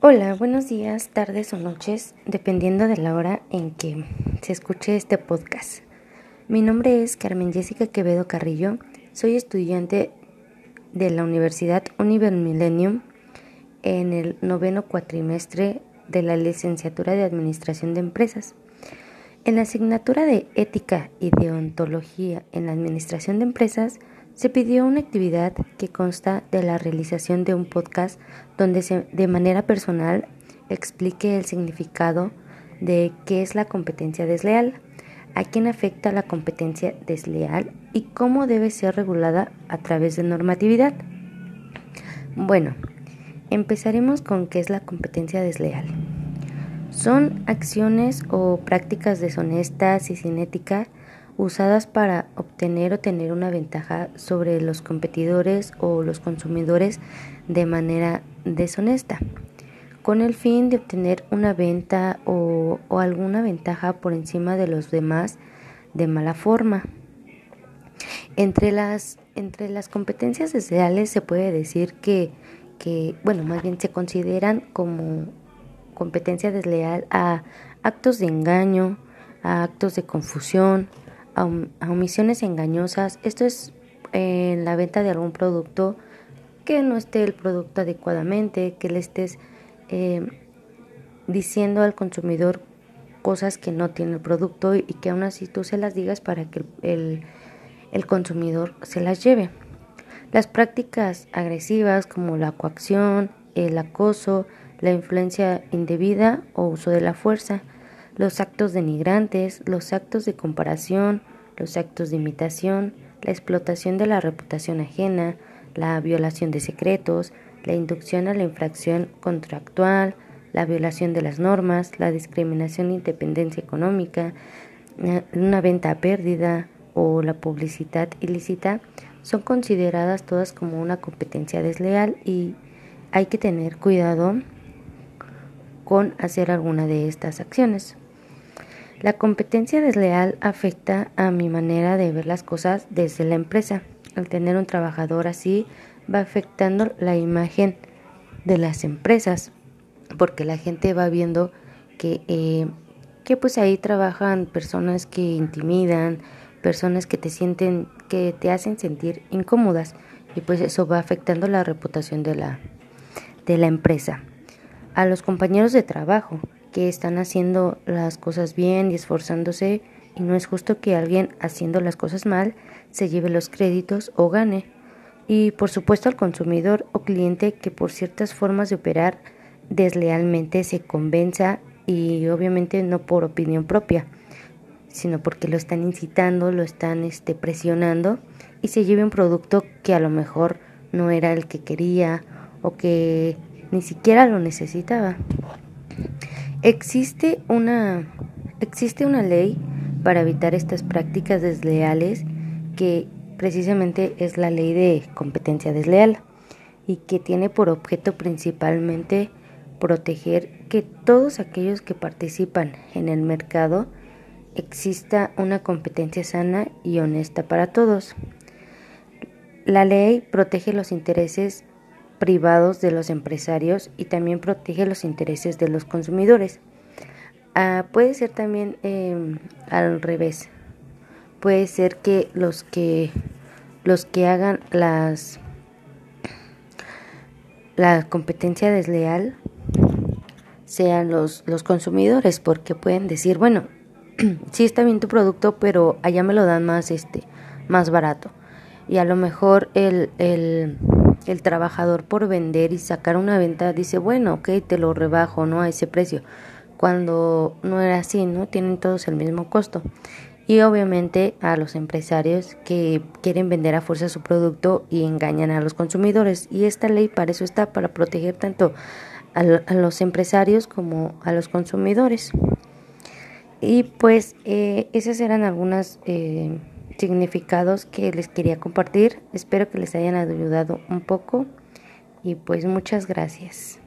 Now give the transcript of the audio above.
Hola, buenos días, tardes o noches, dependiendo de la hora en que se escuche este podcast. Mi nombre es Carmen Jessica Quevedo Carrillo, soy estudiante de la Universidad Univer Millennium en el noveno cuatrimestre de la licenciatura de Administración de Empresas. En la asignatura de Ética y Deontología en la Administración de Empresas, se pidió una actividad que consta de la realización de un podcast donde se, de manera personal explique el significado de qué es la competencia desleal, a quién afecta la competencia desleal y cómo debe ser regulada a través de normatividad. Bueno, empezaremos con qué es la competencia desleal. Son acciones o prácticas deshonestas y sin ética usadas para obtener o tener una ventaja sobre los competidores o los consumidores de manera deshonesta, con el fin de obtener una venta o, alguna ventaja por encima de los demás de mala forma. Entre las, entre las competencias desleales se puede decir que, que, bueno, más bien se consideran como competencia desleal a actos de engaño, a actos de confusión, omisiones engañosas. Esto es en la venta de algún producto que no esté el producto adecuadamente, que le estés eh, diciendo al consumidor cosas que no tiene el producto y que aún así tú se las digas para que el, el consumidor se las lleve. Las prácticas agresivas como la coacción, el acoso, la influencia indebida o uso de la fuerza, los actos denigrantes, los actos de comparación, los actos de imitación, la explotación de la reputación ajena, la violación de secretos, la inducción a la infracción contractual, la violación de las normas, la discriminación e independencia económica, eh, una venta a pérdida o la publicidad ilícita son consideradas todas como una competencia desleal y hay que tener cuidado con hacer alguna de estas acciones. La competencia desleal afecta a mi manera de ver las cosas desde la empresa. Al tener un trabajador así va afectando la imagen de las empresas porque la gente va viendo que, eh, que pues ahí trabajan personas que intimidan, personas que te sienten, que te hacen sentir incómodas y pues eso va afectando la reputación de la, de la empresa. A los compañeros de trabajo que están haciendo las cosas bien y esforzándose y no es justo que alguien haciendo las cosas mal se lleve los créditos o gane. Y por supuesto al consumidor o cliente que por ciertas formas de operar deslealmente se convenza y obviamente no por opinión propia, sino porque lo están incitando, lo están este, presionando y se lleve un producto que a lo mejor no era el que quería o que ni siquiera lo necesitaba. Existe una, existe una ley para evitar estas prácticas desleales que precisamente es la ley de competencia desleal y que tiene por objeto principalmente proteger que todos aquellos que participan en el mercado exista una competencia sana y honesta para todos. La ley protege los intereses privados de los empresarios y también protege los intereses de los consumidores. Ah, puede ser también em, al revés. Puede ser que los que los que hagan las la competencia desleal sean los, los consumidores porque pueden decir bueno sí está bien tu producto pero allá me lo dan más este más barato y a lo mejor el, el el trabajador por vender y sacar una venta dice, bueno, ok, te lo rebajo, ¿no? A ese precio. Cuando no era así, ¿no? Tienen todos el mismo costo. Y obviamente a los empresarios que quieren vender a fuerza su producto y engañan a los consumidores. Y esta ley para eso está, para proteger tanto a, los empresarios como a los consumidores. Y pues eh, esas eran algunas... Eh, significados que les quería compartir. Espero que les hayan ayudado un poco y pues muchas gracias.